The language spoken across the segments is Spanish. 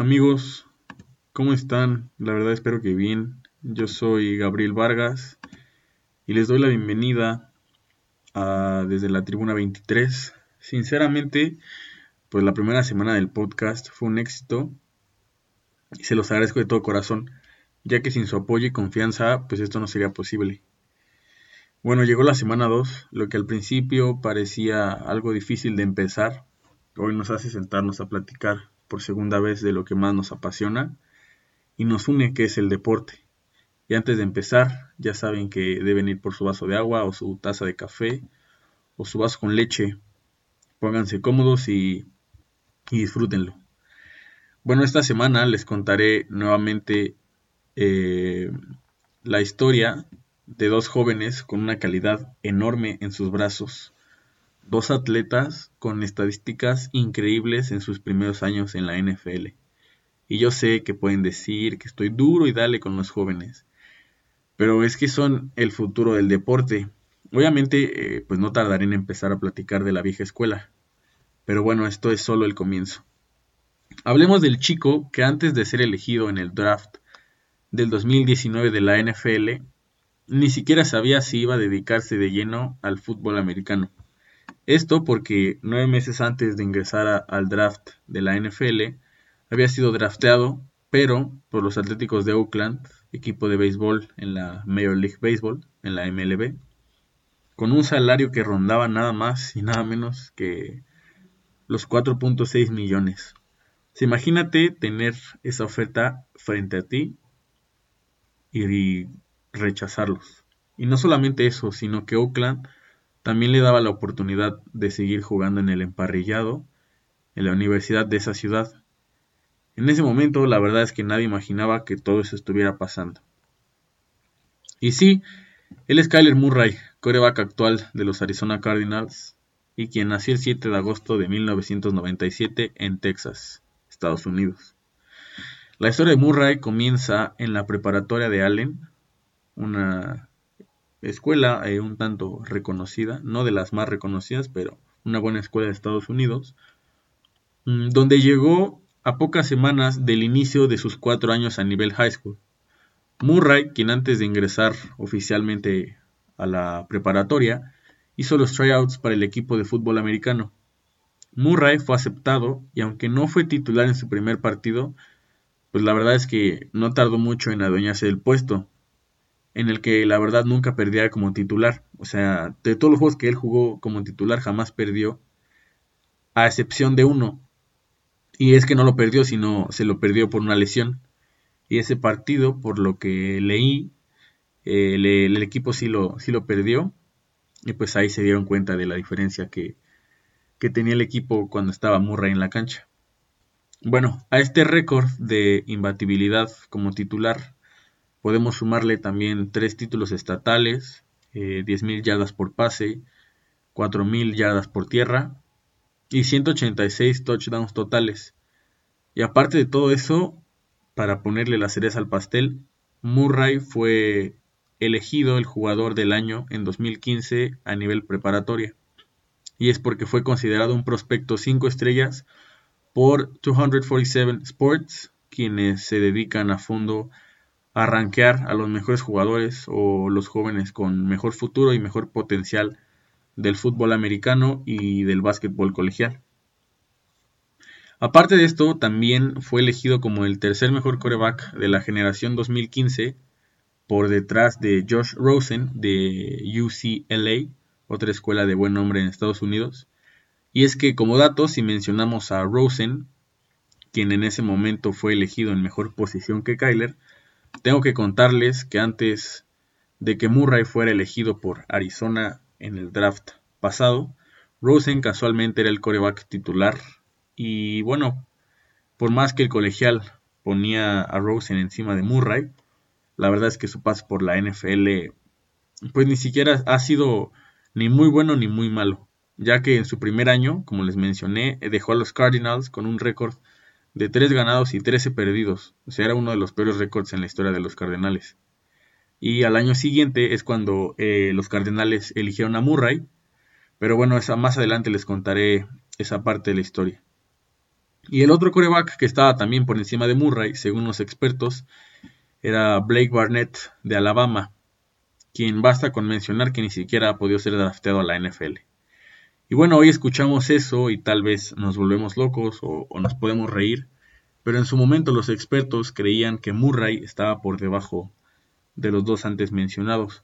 Amigos, ¿cómo están? La verdad espero que bien. Yo soy Gabriel Vargas y les doy la bienvenida a, desde la Tribuna 23. Sinceramente, pues la primera semana del podcast fue un éxito y se los agradezco de todo corazón, ya que sin su apoyo y confianza, pues esto no sería posible. Bueno, llegó la semana 2, lo que al principio parecía algo difícil de empezar, hoy nos hace sentarnos a platicar por segunda vez de lo que más nos apasiona y nos une, que es el deporte. Y antes de empezar, ya saben que deben ir por su vaso de agua o su taza de café o su vaso con leche. Pónganse cómodos y, disfrútenlo. Bueno, esta semana les contaré nuevamente eh, la historia de dos jóvenes con una calidad enorme en sus brazos dos atletas con estadísticas increíbles en sus primeros años en la NFL. Y yo sé que pueden decir que estoy duro y dale con los jóvenes, pero es que son el futuro del deporte. Obviamente, eh, pues no tardaré en empezar a platicar de la vieja escuela, pero bueno, esto es solo el comienzo. Hablemos del chico que antes de ser elegido en el draft del 2019 de la NFL, ni siquiera sabía si iba a dedicarse de lleno al fútbol americano. Esto porque nueve meses antes de ingresar al draft de la NFL, había sido drafteado, pero por los Atléticos de Oakland, equipo de béisbol en la Major League Baseball, en la MLB, con un salario que rondaba nada más y nada menos que los 4.6 millones. imagínate tener esa oferta frente a ti y rechazarlos. Y no solamente eso, sino que Oakland también le daba la oportunidad de seguir jugando en el emparrillado en la universidad de esa ciudad. En ese momento la verdad es que nadie imaginaba que todo eso estuviera pasando. Y sí, él es Kyler Murray, coreback actual de los Arizona Cardinals y quien nació el 7 de agosto de 1997 en Texas, Estados Unidos. La historia de Murray comienza en la preparatoria de Allen, una escuela eh, un tanto reconocida, no de las más reconocidas, pero una buena escuela de Estados Unidos, mm, donde llegó a pocas semanas del inicio de sus cuatro años a nivel high school. Murray, quien antes de ingresar oficialmente a la preparatoria, hizo los tryouts para el equipo de fútbol americano. Murray fue aceptado y aunque no fue titular en su primer partido, pues la verdad es que no tardó mucho en adueñarse del puesto, en el que la verdad nunca perdía como titular. O sea, de todos los juegos que él jugó como titular jamás perdió, a excepción de uno. Y es que no lo perdió, sino se lo perdió por una lesión. Y ese partido, por lo que leí, eh, el equipo sí lo, sí lo perdió. Y pues ahí se dieron cuenta de la diferencia que, que tenía el equipo cuando estaba Murray en la cancha. Bueno, a este récord de imbatibilidad como titular Podemos sumarle también tres títulos estatales, eh, 10.000 yardas por pase, 4.000 yardas por tierra y 186 touchdowns totales. Y aparte de todo eso, para ponerle la cereza al pastel, Murray fue elegido el jugador del año en 2015 a nivel preparatoria. Y es porque fue considerado un prospecto 5 estrellas por 247 Sports, quienes se dedican a fondo a a los mejores jugadores o los jóvenes con mejor futuro y mejor potencial del fútbol americano y del básquetbol colegial. Aparte de esto, también fue elegido como el tercer mejor coreback de la generación 2015 por detrás de Josh Rosen de UCLA, otra escuela de buen nombre en Estados Unidos. Y es que como dato, si mencionamos a Rosen, quien en ese momento fue elegido en mejor posición que Kyler, tengo que contarles que antes de que Murray fuera elegido por Arizona en el draft pasado, Rosen casualmente era el coreback titular y bueno, por más que el colegial ponía a Rosen encima de Murray, la verdad es que su paso por la NFL pues ni siquiera ha sido ni muy bueno ni muy malo, ya que en su primer año, como les mencioné, dejó a los Cardinals con un récord de 3 ganados y 13 perdidos. O sea, era uno de los peores récords en la historia de los Cardenales. Y al año siguiente es cuando eh, los Cardenales eligieron a Murray. Pero bueno, esa, más adelante les contaré esa parte de la historia. Y el otro coreback que estaba también por encima de Murray, según los expertos, era Blake Barnett de Alabama, quien basta con mencionar que ni siquiera ha podido ser drafteado a la NFL. Y bueno, hoy escuchamos eso y tal vez nos volvemos locos o, o nos podemos reír, pero en su momento los expertos creían que Murray estaba por debajo de los dos antes mencionados.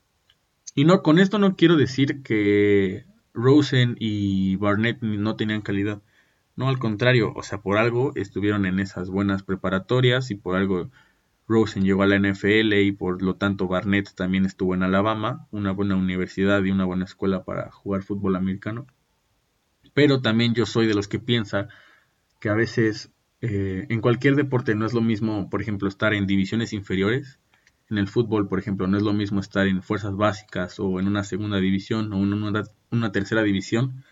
Y no, con esto no quiero decir que Rosen y Barnett no tenían calidad. No, al contrario, o sea, por algo estuvieron en esas buenas preparatorias y por algo Rosen llegó a la NFL y por lo tanto Barnett también estuvo en Alabama, una buena universidad y una buena escuela para jugar fútbol americano. Pero también yo soy de los que piensa que a veces eh, en cualquier deporte no es lo mismo, por ejemplo, estar en divisiones inferiores. En el fútbol, por ejemplo, no es lo mismo estar en fuerzas básicas o en una segunda división o en una tercera división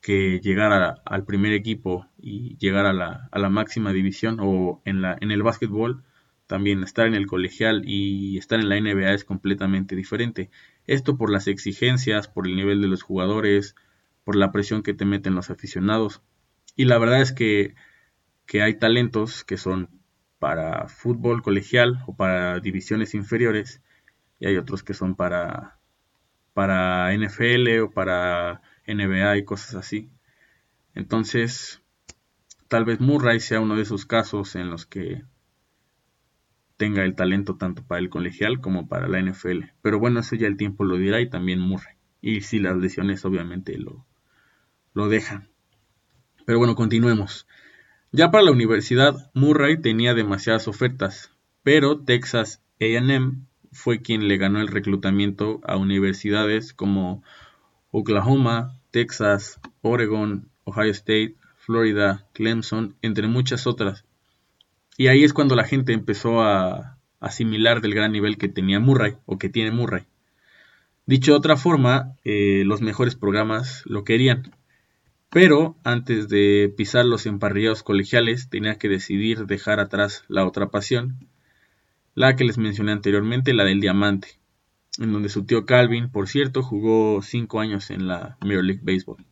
que llegar al primer equipo y llegar a la, máxima división o en, la, en el básquetbol también estar en el colegial y estar en la NBA es completamente diferente. Esto por las exigencias, por el nivel de los jugadores, por la presión que te meten los aficionados. Y la verdad es que, que hay talentos que son para fútbol colegial o para divisiones inferiores y hay otros que son para, para NFL o para NBA y cosas así. Entonces, tal vez Murray sea uno de esos casos en los que tenga el talento tanto para el colegial como para la NFL. Pero bueno, eso ya el tiempo lo dirá y también Murray. Y si las lesiones obviamente lo, lo dejan. Pero bueno, continuemos. Ya para la universidad, Murray tenía demasiadas ofertas, pero Texas AM fue quien le ganó el reclutamiento a universidades como Oklahoma, Texas, Oregon, Ohio State, Florida, Clemson, entre muchas otras. Y ahí es cuando la gente empezó a asimilar del gran nivel que tenía Murray o que tiene Murray. Dicho de otra forma, eh, los mejores programas lo querían. Pero antes de pisar los emparrillados colegiales tenía que decidir dejar atrás la otra pasión, la que les mencioné anteriormente, la del diamante en donde su tío Calvin, por cierto, jugó cinco años en la Major League Baseball.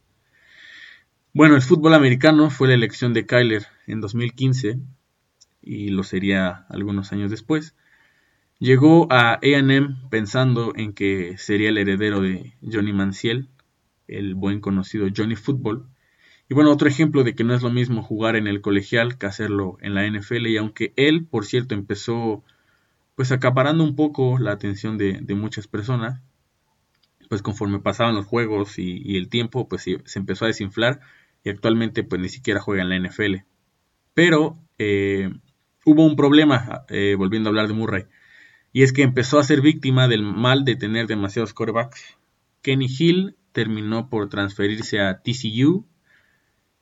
Bueno, el fútbol americano fue la elección de Kyler en 2015 y lo sería algunos años después. Llegó a AM pensando en que sería el heredero de Johnny Manziel, el buen conocido Johnny Football. Y bueno, otro ejemplo de que no es lo mismo jugar en el colegial que hacerlo en la NFL. Y aunque él, por cierto, empezó pues acaparando un poco la atención de, muchas personas, pues conforme pasaban los juegos y, el tiempo, pues se empezó a desinflar y actualmente pues ni siquiera juega en la NFL. Pero eh, hubo un problema, eh, volviendo a hablar de Murray, y es que empezó a ser víctima del mal de tener demasiados quarterbacks. Kenny Hill terminó por transferirse a TCU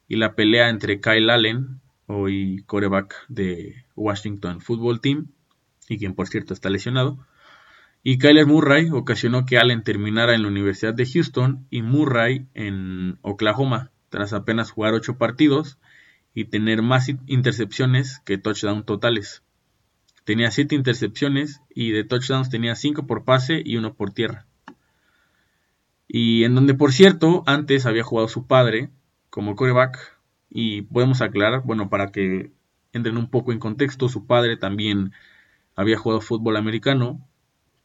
y la pelea entre Kyle Allen, hoy quarterback de Washington Football Team, y quien por cierto está lesionado. Y Kyler Murray ocasionó que Allen terminara en la Universidad de Houston y Murray en Oklahoma, tras apenas jugar ocho partidos y tener más intercepciones que touchdowns totales. Tenía siete intercepciones y de touchdowns tenía cinco por pase y uno por tierra. Y en donde, por cierto, antes había jugado su padre como coreback. Y podemos aclarar, bueno, para que entren un poco en contexto, su padre también había jugado fútbol americano,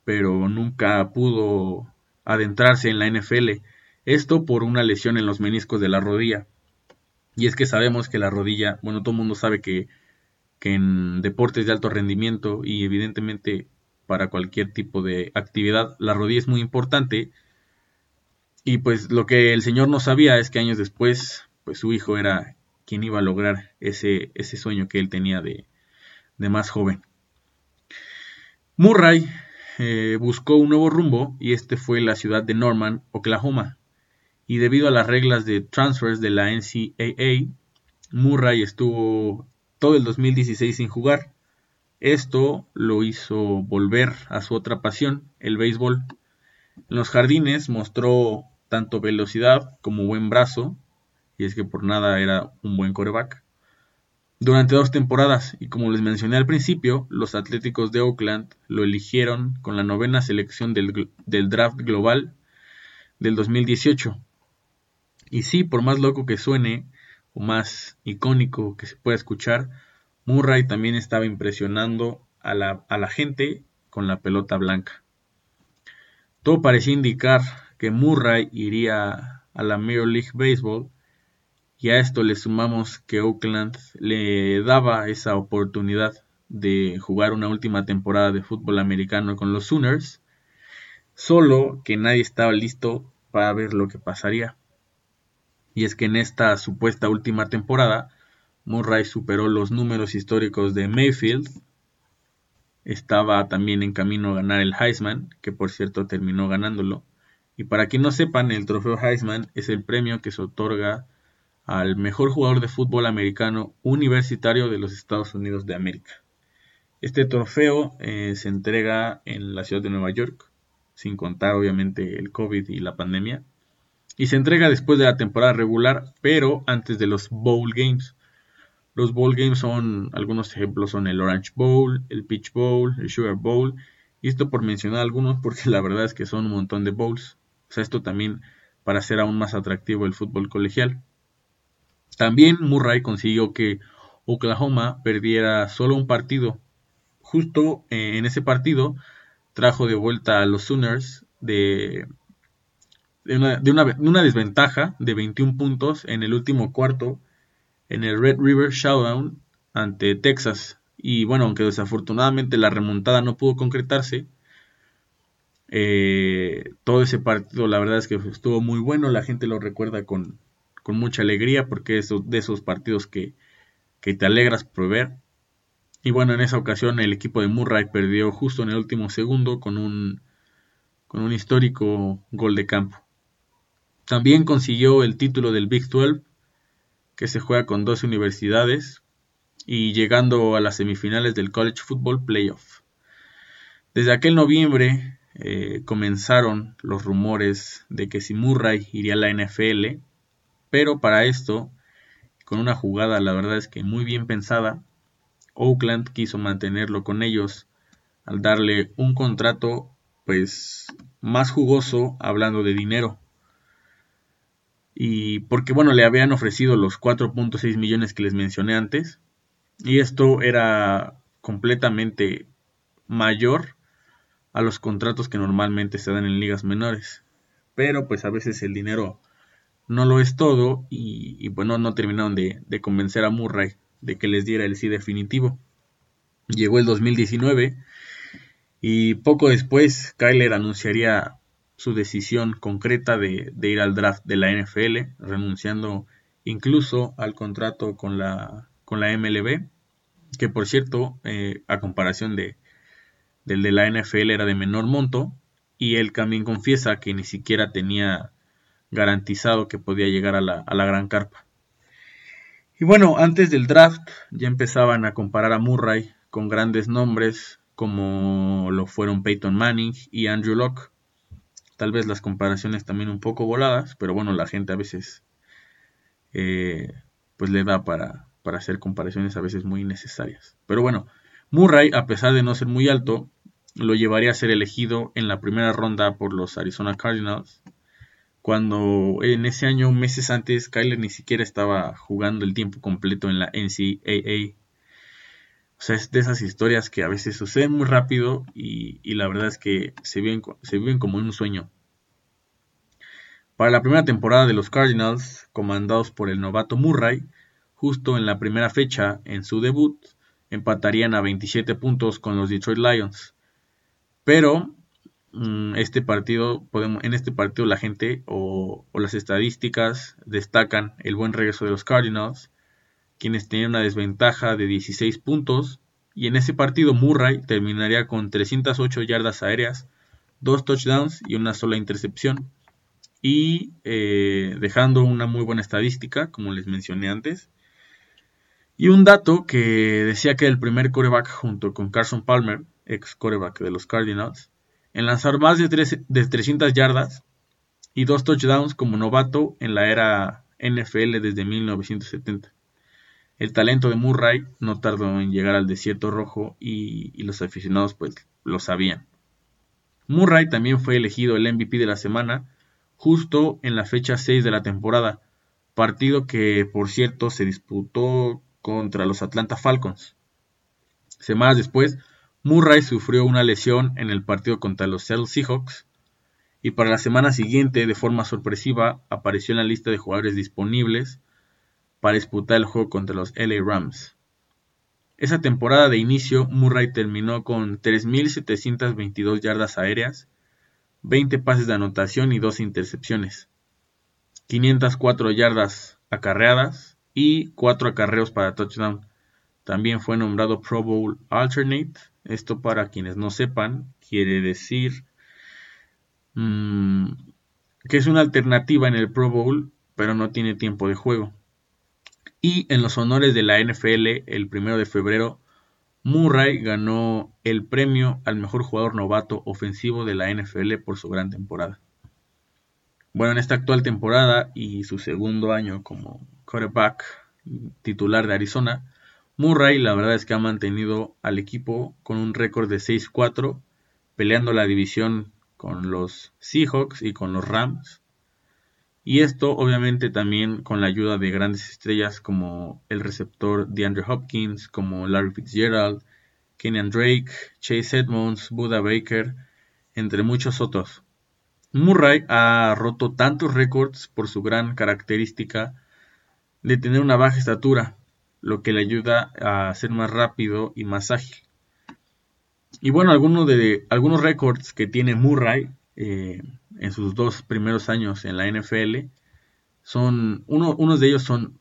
pero nunca pudo adentrarse en la NFL. Esto por una lesión en los meniscos de la rodilla. Y es que sabemos que la rodilla, bueno, todo el mundo sabe que, que en deportes de alto rendimiento y evidentemente para cualquier tipo de actividad, la rodilla es muy importante. Y pues lo que el señor no sabía es que años después, pues su hijo era quien iba a lograr ese, ese sueño que él tenía de, de más joven. Murray eh, buscó un nuevo rumbo y este fue la ciudad de Norman, Oklahoma. Y debido a las reglas de transfers de la NCAA, Murray estuvo todo el 2016 sin jugar. Esto lo hizo volver a su otra pasión, el béisbol. En los jardines mostró tanto velocidad como buen brazo, y es que por nada era un buen coreback durante dos temporadas y como les mencioné al principio, los Atléticos de Oakland lo eligieron con la novena selección del, draft global del 2018. Y sí, por más loco que suene, o más icónico que se pueda escuchar, Murray también estaba impresionando a la, a la gente con la pelota blanca. Todo parecía indicar que Murray iría a la Major League Baseball y a esto le sumamos que Oakland le daba esa oportunidad de jugar una última temporada de fútbol americano con los Sooners, solo que nadie estaba listo para ver lo que pasaría. Y es que en esta supuesta última temporada, Murray superó los números históricos de Mayfield, estaba también en camino a ganar el Heisman, que por cierto terminó ganándolo. Y para quien no sepan, el trofeo Heisman es el premio que se otorga al mejor jugador de fútbol americano universitario de los Estados Unidos de América. Este trofeo eh, se entrega en la ciudad de Nueva York, sin contar obviamente el COVID y la pandemia. Y se entrega después de la temporada regular, pero antes de los Bowl Games. Los Bowl Games son, algunos ejemplos son el Orange Bowl, el Peach Bowl, el Sugar Bowl. Y esto por mencionar algunos porque la verdad es que son un montón de bowls. O sea, esto también para hacer aún más atractivo el fútbol colegial. También Murray consiguió que Oklahoma perdiera solo un partido justo eh, en ese partido trajo de vuelta a los Sooners de, de, una, desventaja de 21 puntos en el último cuarto en el Red River Showdown ante Texas. Y bueno, aunque desafortunadamente la remontada no pudo concretarse, eh, todo ese partido la verdad es que estuvo muy bueno, la gente lo recuerda con, con mucha alegría porque es de esos partidos que, que te alegras por ver. Y bueno, en esa ocasión el equipo de Murray perdió justo en el último segundo con un, con un histórico gol de campo. También consiguió el título del Big 12, que se juega con dos universidades, y llegando a las semifinales del College Football Playoff. Desde aquel noviembre eh, comenzaron los rumores de que si Murray iría a la NFL, pero para esto, con una jugada la verdad es que muy bien pensada, Oakland quiso mantenerlo con ellos al darle un contrato pues más jugoso hablando de dinero. Y porque bueno, le habían ofrecido los 4.6 millones que les mencioné antes. Y esto era completamente mayor a los contratos que normalmente se dan en ligas menores. Pero pues a veces el dinero no lo es todo y, bueno, no terminaron de, de convencer a Murray de que les diera el sí definitivo. Llegó el 2019 y poco después Kyler anunciaría su decisión concreta de, ir al draft de la NFL, renunciando incluso al contrato con la, con la MLB, que por cierto, eh, a comparación de, del de la NFL era de menor monto, y él también confiesa que ni siquiera tenía garantizado que podía llegar a la, a la gran carpa. Y bueno, antes del draft ya empezaban a comparar a Murray con grandes nombres como lo fueron Peyton Manning y Andrew Locke. Tal vez las comparaciones también un poco voladas, pero bueno, la gente a veces eh, pues le da para, para hacer comparaciones a veces muy necesarias. Pero bueno, Murray, a pesar de no ser muy alto, lo llevaría a ser elegido en la primera ronda por los Arizona Cardinals cuando en ese año, meses antes, Kyler ni siquiera estaba jugando el tiempo completo en la NCAA. O sea, es de esas historias que a veces suceden muy rápido y, la verdad es que se viven, se viven como un sueño. Para la primera temporada de los Cardinals, comandados por el novato Murray, justo en la primera fecha, en su debut, empatarían a 27 puntos con los Detroit Lions. Pero Mm, este partido, podemos, en este partido la gente o, las estadísticas destacan el buen regreso de los Cardinals, quienes tenían una desventaja de 16 puntos, y en ese partido Murray terminaría con 308 yardas aéreas, dos touchdowns y una sola intercepción, y eh, dejando una muy buena estadística, como les mencioné antes. Y un dato que decía que el primer coreback junto con Carson Palmer, ex coreback de los Cardinals, en lanzar más de, 300 yardas y dos touchdowns como novato en la era NFL desde 1970. El talento de Murray no tardó en llegar al desierto rojo y, los aficionados pues lo sabían. Murray también fue elegido el MVP de la semana justo en la fecha 6 de la temporada, partido que por cierto se disputó contra los Atlanta Falcons. Semanas después, Murray sufrió una lesión en el partido contra los Seattle Seahawks y para la semana siguiente, de forma sorpresiva, apareció en la lista de jugadores disponibles para disputar el juego contra los LA Rams. Esa temporada de inicio, Murray terminó con 3.722 yardas aéreas, 20 pases de anotación y 2 intercepciones, 504 yardas acarreadas y 4 acarreos para touchdown. También fue nombrado Pro Bowl Alternate. Esto para quienes no sepan, quiere decir mm, que es una alternativa en el Pro Bowl, pero no tiene tiempo de juego. Y en los honores de la NFL, el primero de febrero, Murray ganó el premio al mejor jugador novato ofensivo de la NFL por su gran temporada. Bueno, en esta actual temporada y su segundo año como quarterback titular de Arizona, Murray la verdad es que ha mantenido al equipo con un récord de 6-4, peleando la división con los Seahawks y con los Rams. Y esto obviamente también con la ayuda de grandes estrellas como el receptor DeAndre Hopkins, como Larry Fitzgerald, Kenyan Drake, Chase Edmonds, Buda Baker, entre muchos otros. Murray ha roto tantos récords por su gran característica de tener una baja estatura, lo que le ayuda a ser más rápido y más ágil. Y bueno, algunos de algunos récords que tiene Murray eh, en sus dos primeros años en la NFL. Son, uno, unos de ellos son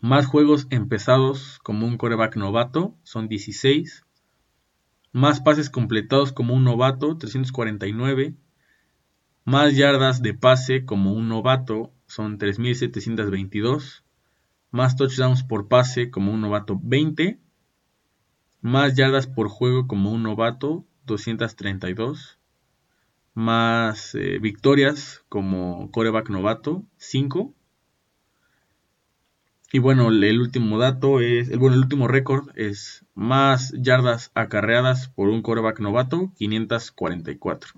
más juegos empezados como un coreback novato, son 16. Más pases completados como un novato, 349. Más yardas de pase como un novato, son 3.722. Más touchdowns por pase como un novato, 20. Más yardas por juego como un novato, 232 más eh, victorias como coreback novato, 5. Y bueno, el último dato es, el, bueno, el último récord es más yardas acarreadas por un coreback novato, 544.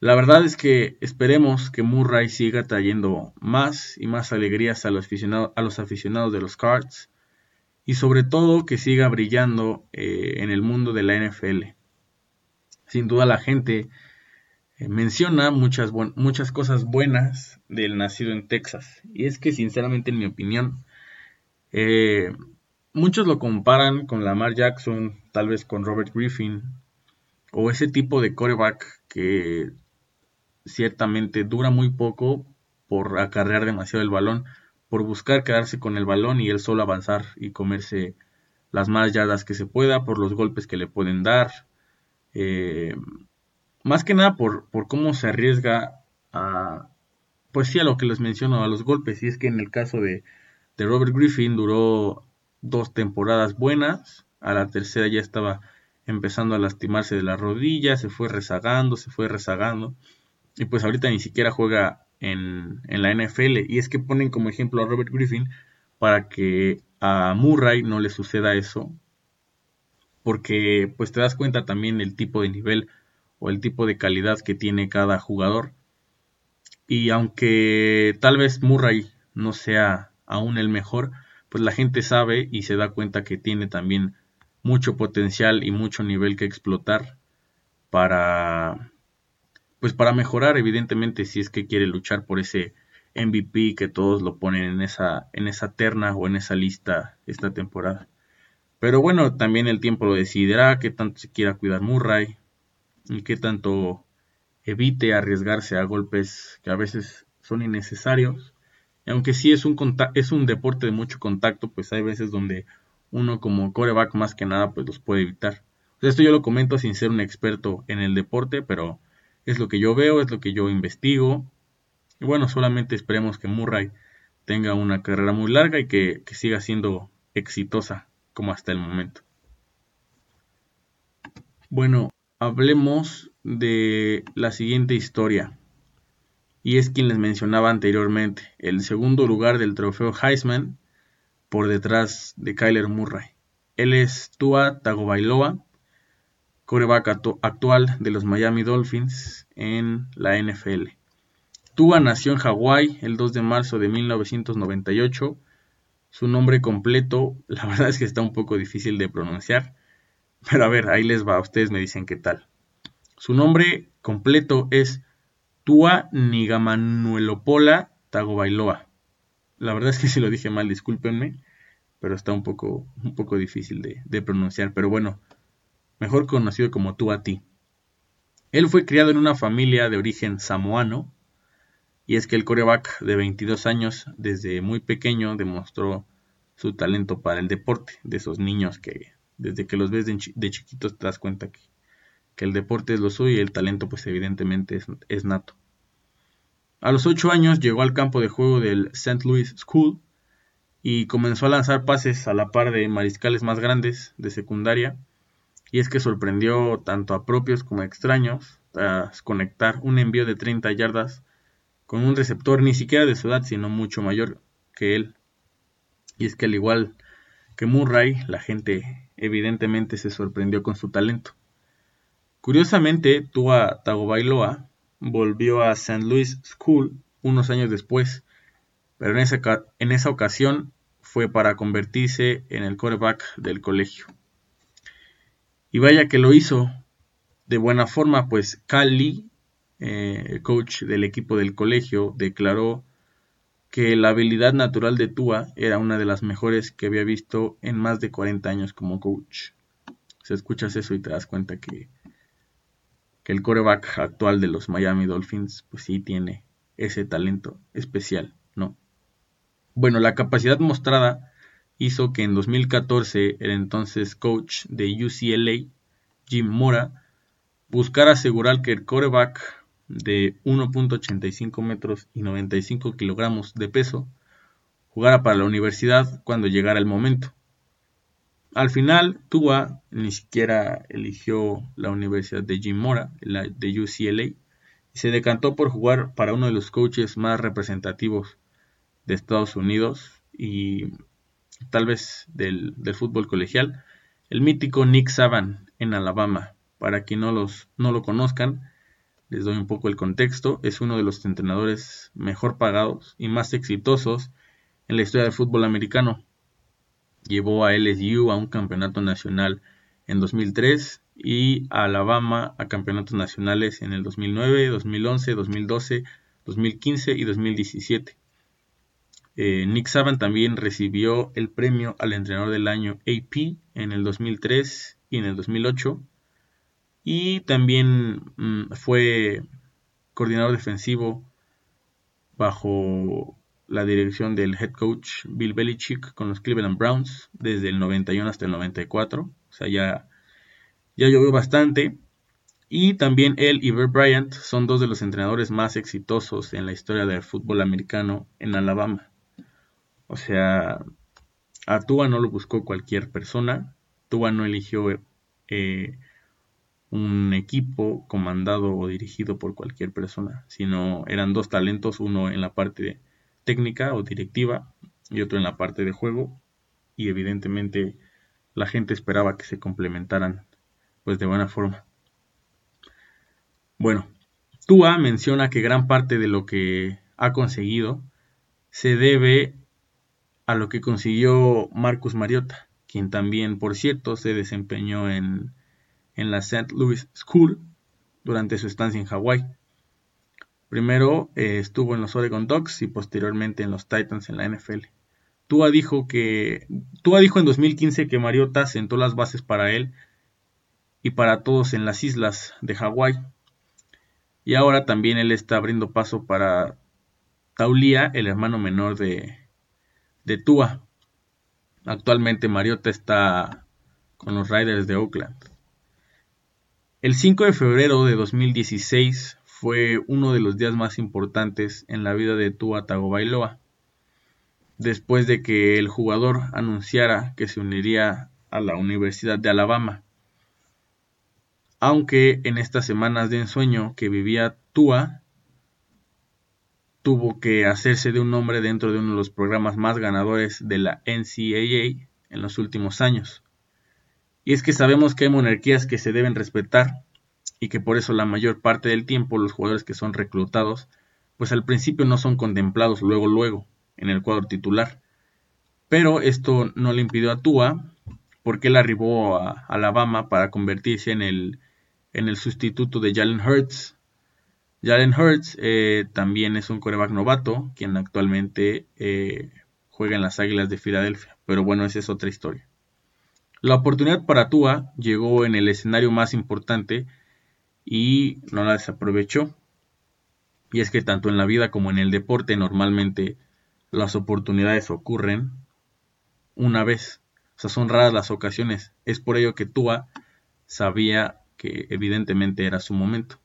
La verdad es que esperemos que Murray siga trayendo más y más alegrías a los aficionados, a los aficionados de los Cards y sobre todo que siga brillando eh, en el mundo de la NFL. Sin duda la gente eh, menciona muchas, muchas cosas buenas del nacido en Texas. Y es que sinceramente en mi opinión, eh, muchos lo comparan con Lamar Jackson, tal vez con Robert Griffin, o ese tipo de coreback que ciertamente dura muy poco por acarrear demasiado el balón, por buscar quedarse con el balón y él solo avanzar y comerse las más yardas que se pueda por los golpes que le pueden dar. Eh, más que nada por, por cómo se arriesga a, pues sí, a lo que les menciono, a los golpes. Y es que en el caso de, de Robert Griffin duró dos temporadas buenas, a la tercera ya estaba empezando a lastimarse de la rodilla, se fue rezagando, se fue rezagando, y pues ahorita ni siquiera juega en, en, la NFL. Y es que ponen como ejemplo a Robert Griffin para que a Murray no le suceda eso, porque pues te das cuenta también del tipo de nivel o el tipo de calidad que tiene cada jugador. Y aunque tal vez Murray no sea aún el mejor, pues la gente sabe y se da cuenta que tiene también mucho potencial y mucho nivel que explotar para pues para mejorar evidentemente si es que quiere luchar por ese MVP que todos lo ponen en esa en esa terna o en esa lista esta temporada. Pero bueno, también el tiempo lo decidirá, que tanto se quiera cuidar Murray, y qué tanto evite arriesgarse a golpes que a veces son innecesarios. Y aunque sí es un, es un deporte de mucho contacto, pues hay veces donde uno como coreback más que nada pues los puede evitar. esto yo lo comento sin ser un experto en el deporte, pero es lo que yo veo, es lo que yo investigo. Y bueno, solamente esperemos que Murray tenga una carrera muy larga y que, que siga siendo exitosa como hasta el momento. Bueno, hablemos de la siguiente historia. Y es quien les mencionaba anteriormente, el segundo lugar del trofeo Heisman por detrás de Kyler Murray. Él es Tua Tagovailoa, coreback actual de los Miami Dolphins en la NFL. Tua nació en Hawái el 2 de marzo de 1998. Su nombre completo, la verdad es que está un poco difícil de pronunciar, pero a ver, ahí les va, ustedes me dicen qué tal. Su nombre completo es Tua Nigamanuelopola Tagovailoa. La verdad es que si lo dije mal, discúlpenme, pero está un poco, un poco difícil de, pronunciar. Pero bueno, mejor conocido como Tua Ti. Él fue criado en una familia de origen samoano, y es que el coreback de 22 años, desde muy pequeño, demostró su talento para el deporte, de esos niños que desde que los ves de, chiquitos te das cuenta que, el deporte es lo suyo y el talento pues evidentemente es, es nato. A los 8 años llegó al campo de juego del St. Louis School y comenzó a lanzar pases a la par de mariscales más grandes de secundaria y es que sorprendió tanto a propios como a extraños tras conectar un envío de 30 yardas con un receptor ni siquiera de su edad, sino mucho mayor que él. Y es que al igual que Murray, la gente evidentemente se sorprendió con su talento. Curiosamente, Tua Tagovailoa volvió a St. Louis School unos años después, pero en esa, ocasión fue para convertirse en el quarterback del colegio. Y vaya que lo hizo de buena forma, pues Cali, eh, coach del equipo del colegio, declaró que la habilidad natural de Tua era una de las mejores que había visto en más de 40 años como coach. Se escuchas eso y te das cuenta que, que el coreback actual de los Miami Dolphins, pues sí tiene ese talento especial, ¿no? Bueno, la capacidad mostrada hizo que en 2014 el entonces coach de UCLA, Jim Mora, buscara asegurar que el quarterback de 1.85 metros y 95 kilogramos de peso jugara para la universidad cuando llegara el momento. Al final, Tua ni siquiera eligió la universidad de Jim Mora, la de UCLA, y se decantó por jugar para uno de los coaches más representativos de Estados Unidos y tal vez del, fútbol colegial, el mítico Nick Saban en Alabama. Para quien no, los, no lo conozcan, les doy un poco el contexto, es uno de los entrenadores mejor pagados y más exitosos en la historia del fútbol americano. Llevó a LSU a un campeonato nacional en 2003 y a Alabama a campeonatos nacionales en el 2009, 2011, 2012, 2015 y 2017. Eh, Nick Saban también recibió el premio al entrenador del año AP en el 2003 y en el 2008. Y también mm, fue coordinador defensivo bajo la dirección del head coach Bill Belichick con los Cleveland Browns desde el 91 hasta el 94. O sea, ya, ya llovió bastante. Y también él y Bert Bryant son dos de los entrenadores más exitosos en la historia del fútbol americano en Alabama. O sea, a Tua no lo buscó cualquier persona. Tua no eligió eh, un equipo comandado o dirigido por cualquier persona, sino eran dos talentos, uno en la parte técnica o directiva y otro en la parte de juego. Y evidentemente la gente esperaba que se complementaran pues de buena forma. Bueno, Tua menciona que gran parte de lo que ha conseguido se debe a lo que consiguió Marcus Mariota, quien también, por cierto, se desempeñó en, la St. Louis School durante su estancia en Hawái. Primero eh, estuvo en los Oregon Ducks y posteriormente en los Titans en la NFL. Tua dijo que Tua dijo en 2015 que Mariota sentó las bases para él y para todos en las islas de Hawái. Y ahora también él está abriendo paso para Taulia, el hermano menor de, de Tua. Actualmente Mariota está con los Riders de Oakland. El 5 de febrero de 2016 fue uno de los días más importantes en la vida de Tua Tagovailoa, después de que el jugador anunciara que se uniría a la Universidad de Alabama. Aunque en estas semanas de ensueño que vivía Tua, tuvo que hacerse de un nombre dentro de uno de los programas más ganadores de la NCAA en los últimos años. Y es que sabemos que hay monarquías que se deben respetar y que por eso la mayor parte del tiempo los jugadores que son reclutados pues al principio no son contemplados luego luego en el cuadro titular. Pero esto no le impidió a Tua, porque él arribó a Alabama para convertirse en el, en el sustituto de Jalen Hurts. Jalen Hurts eh, también es un coreback novato, quien actualmente eh, juega en las Águilas de Filadelfia. Pero bueno, esa es otra historia. La oportunidad para Tua llegó en el escenario más importante y no la desaprovechó. Y es que tanto en la vida como en el deporte normalmente las oportunidades ocurren una vez. O sea, son raras las ocasiones. Es por ello que Tua sabía que evidentemente era su momento.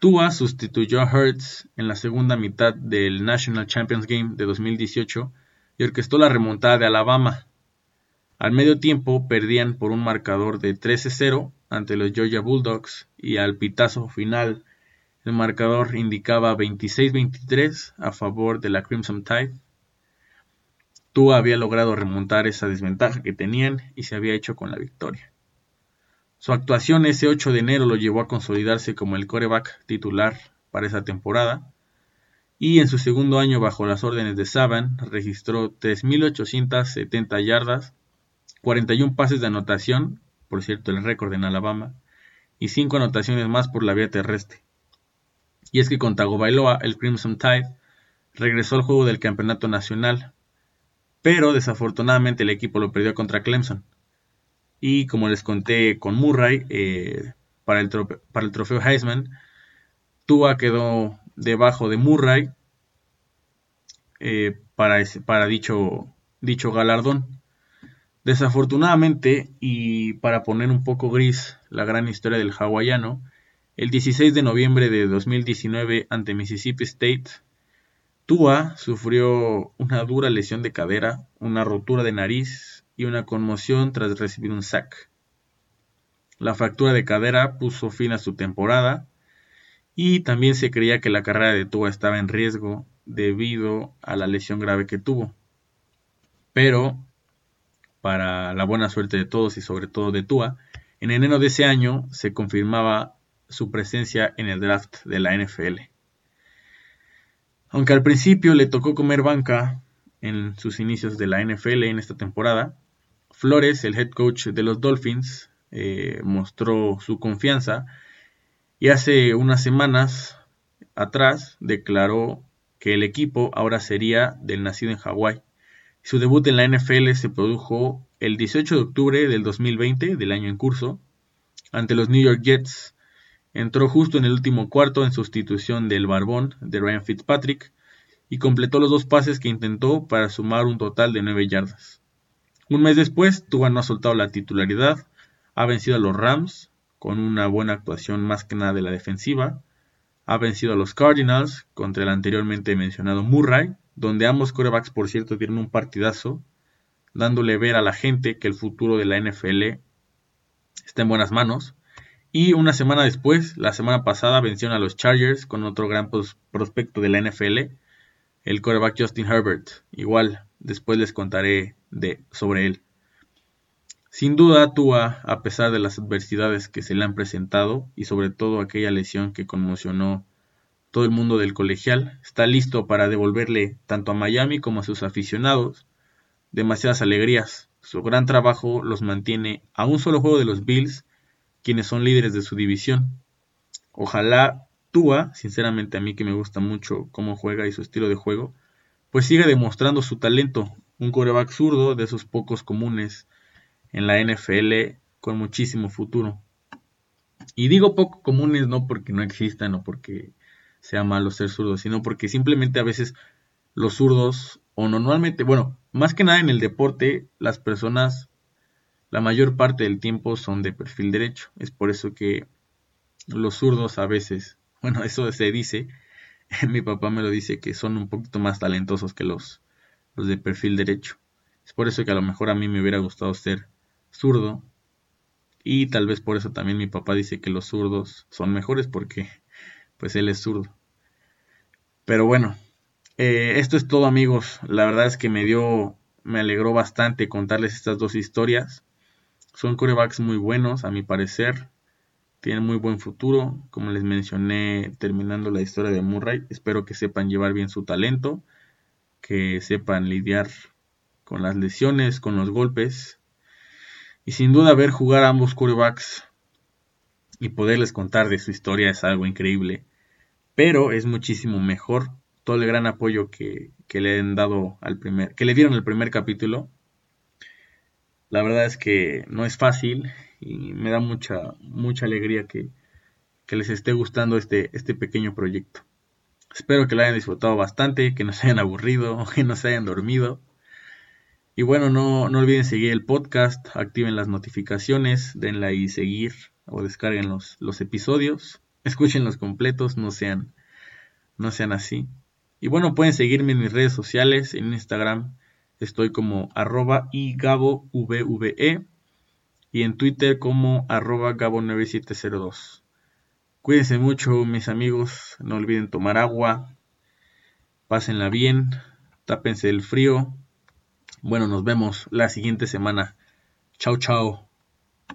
Tua sustituyó a Hertz en la segunda mitad del National Champions Game de 2018 y orquestó la remontada de Alabama. Al medio tiempo perdían por un marcador de 13-0 ante los Georgia Bulldogs y al pitazo final el marcador indicaba 26-23 a favor de la Crimson Tide. Tua había logrado remontar esa desventaja que tenían y se había hecho con la victoria. Su actuación ese 8 de enero lo llevó a consolidarse como el coreback titular para esa temporada y en su segundo año bajo las órdenes de Saban registró 3.870 yardas, 41 pases de anotación, por cierto el récord en Alabama, y 5 anotaciones más por la vía terrestre. Y es que con Tagovailoa, el Crimson Tide regresó al juego del campeonato nacional, pero desafortunadamente el equipo lo perdió contra Clemson. Y como les conté con Murray, eh, para, el para el trofeo Heisman, Tua quedó debajo de Murray eh, para, dicho, dicho galardón. Desafortunadamente, y para poner un poco gris la gran historia del hawaiano, el 16 de noviembre de 2019 ante Mississippi State, Tua sufrió una dura lesión de cadera, una rotura de nariz y una conmoción tras recibir un sack. La fractura de cadera puso fin a su temporada y también se creía que la carrera de Tua estaba en riesgo debido a la lesión grave que tuvo. Pero, para la buena suerte de todos y sobre todo de Tua, en enero de ese año se confirmaba su presencia en el draft de la NFL. Aunque al principio le tocó comer banca en sus inicios de la NFL en esta temporada, Flores, el head coach de los Dolphins, eh, mostró su confianza y hace unas semanas atrás declaró que el equipo ahora sería del nacido en Hawái. Su debut en la NFL se produjo el 18 de octubre del 2020, del año en curso, ante los New York Jets, Entró justo en el último cuarto en sustitución del barbón de Ryan Fitzpatrick y completó los dos pases que intentó para sumar un total de 9 yardas. Un mes después, Tua no ha soltado la titularidad, ha vencido a los Rams con una buena actuación más que nada de la defensiva, ha vencido a los Cardinals contra el anteriormente mencionado Murray, donde ambos corebacks por cierto tienen un partidazo, dándole ver a la gente que el futuro de la NFL está en buenas manos. Y una semana después, la semana pasada, vencieron a los Chargers con otro gran prospecto de la NFL, el quarterback Justin Herbert. Igual, después les contaré de, sobre él. Sin duda, Tua, a pesar de las adversidades que se le han presentado y sobre todo aquella lesión que conmocionó todo el mundo del colegial, está listo para devolverle tanto a Miami como a sus aficionados demasiadas alegrías. Su gran trabajo los mantiene a un solo juego de los Bills quienes son líderes de su división. Ojalá Tua, sinceramente a mí que me gusta mucho cómo juega y su estilo de juego, pues siga demostrando su talento, un coreback zurdo de esos pocos comunes en la NFL con muchísimo futuro. Y digo poco comunes no porque no existan o porque sea malo ser zurdo, sino porque simplemente a veces los zurdos, o normalmente, bueno, más que nada en el deporte, las personas la mayor parte del tiempo son de perfil derecho. Es por eso que los zurdos a veces, bueno, eso se dice, mi papá me lo dice que son un poquito más talentosos que los, los de perfil derecho. Es por eso que a lo mejor a mí me hubiera gustado ser zurdo. Y tal vez por eso también mi papá dice que los zurdos son mejores porque pues él es zurdo. Pero bueno, eh, esto es todo amigos. La verdad es que me dio, me alegró bastante contarles estas dos historias. Son corebacks muy buenos, a mi parecer. tienen muy buen futuro. Como les mencioné terminando la historia de Murray, espero que sepan llevar bien su talento, que sepan lidiar con las lesiones, con los golpes. Y sin duda ver jugar a ambos quarterbacks y poderles contar de su historia es algo increíble. Pero es muchísimo mejor todo el gran apoyo que, que le han dado al primer, que le dieron el primer capítulo. La verdad es que no es fácil y me da mucha, mucha alegría que, que les esté gustando este, este pequeño proyecto. Espero que lo hayan disfrutado bastante, que no se hayan aburrido, que no se hayan dormido. Y bueno, no, no olviden seguir el podcast, activen las notificaciones, denle ahí seguir o descarguen los, los episodios. Escuchen los completos, no sean, no sean así. Y bueno, pueden seguirme en mis redes sociales, en Instagram estoy como arroba y gabo vve y en Twitter como arroba gabo9702. Cuídense mucho mis amigos, no olviden tomar agua, pásenla bien, tápense el frío bueno, nos vemos la siguiente semana. Chao, chao.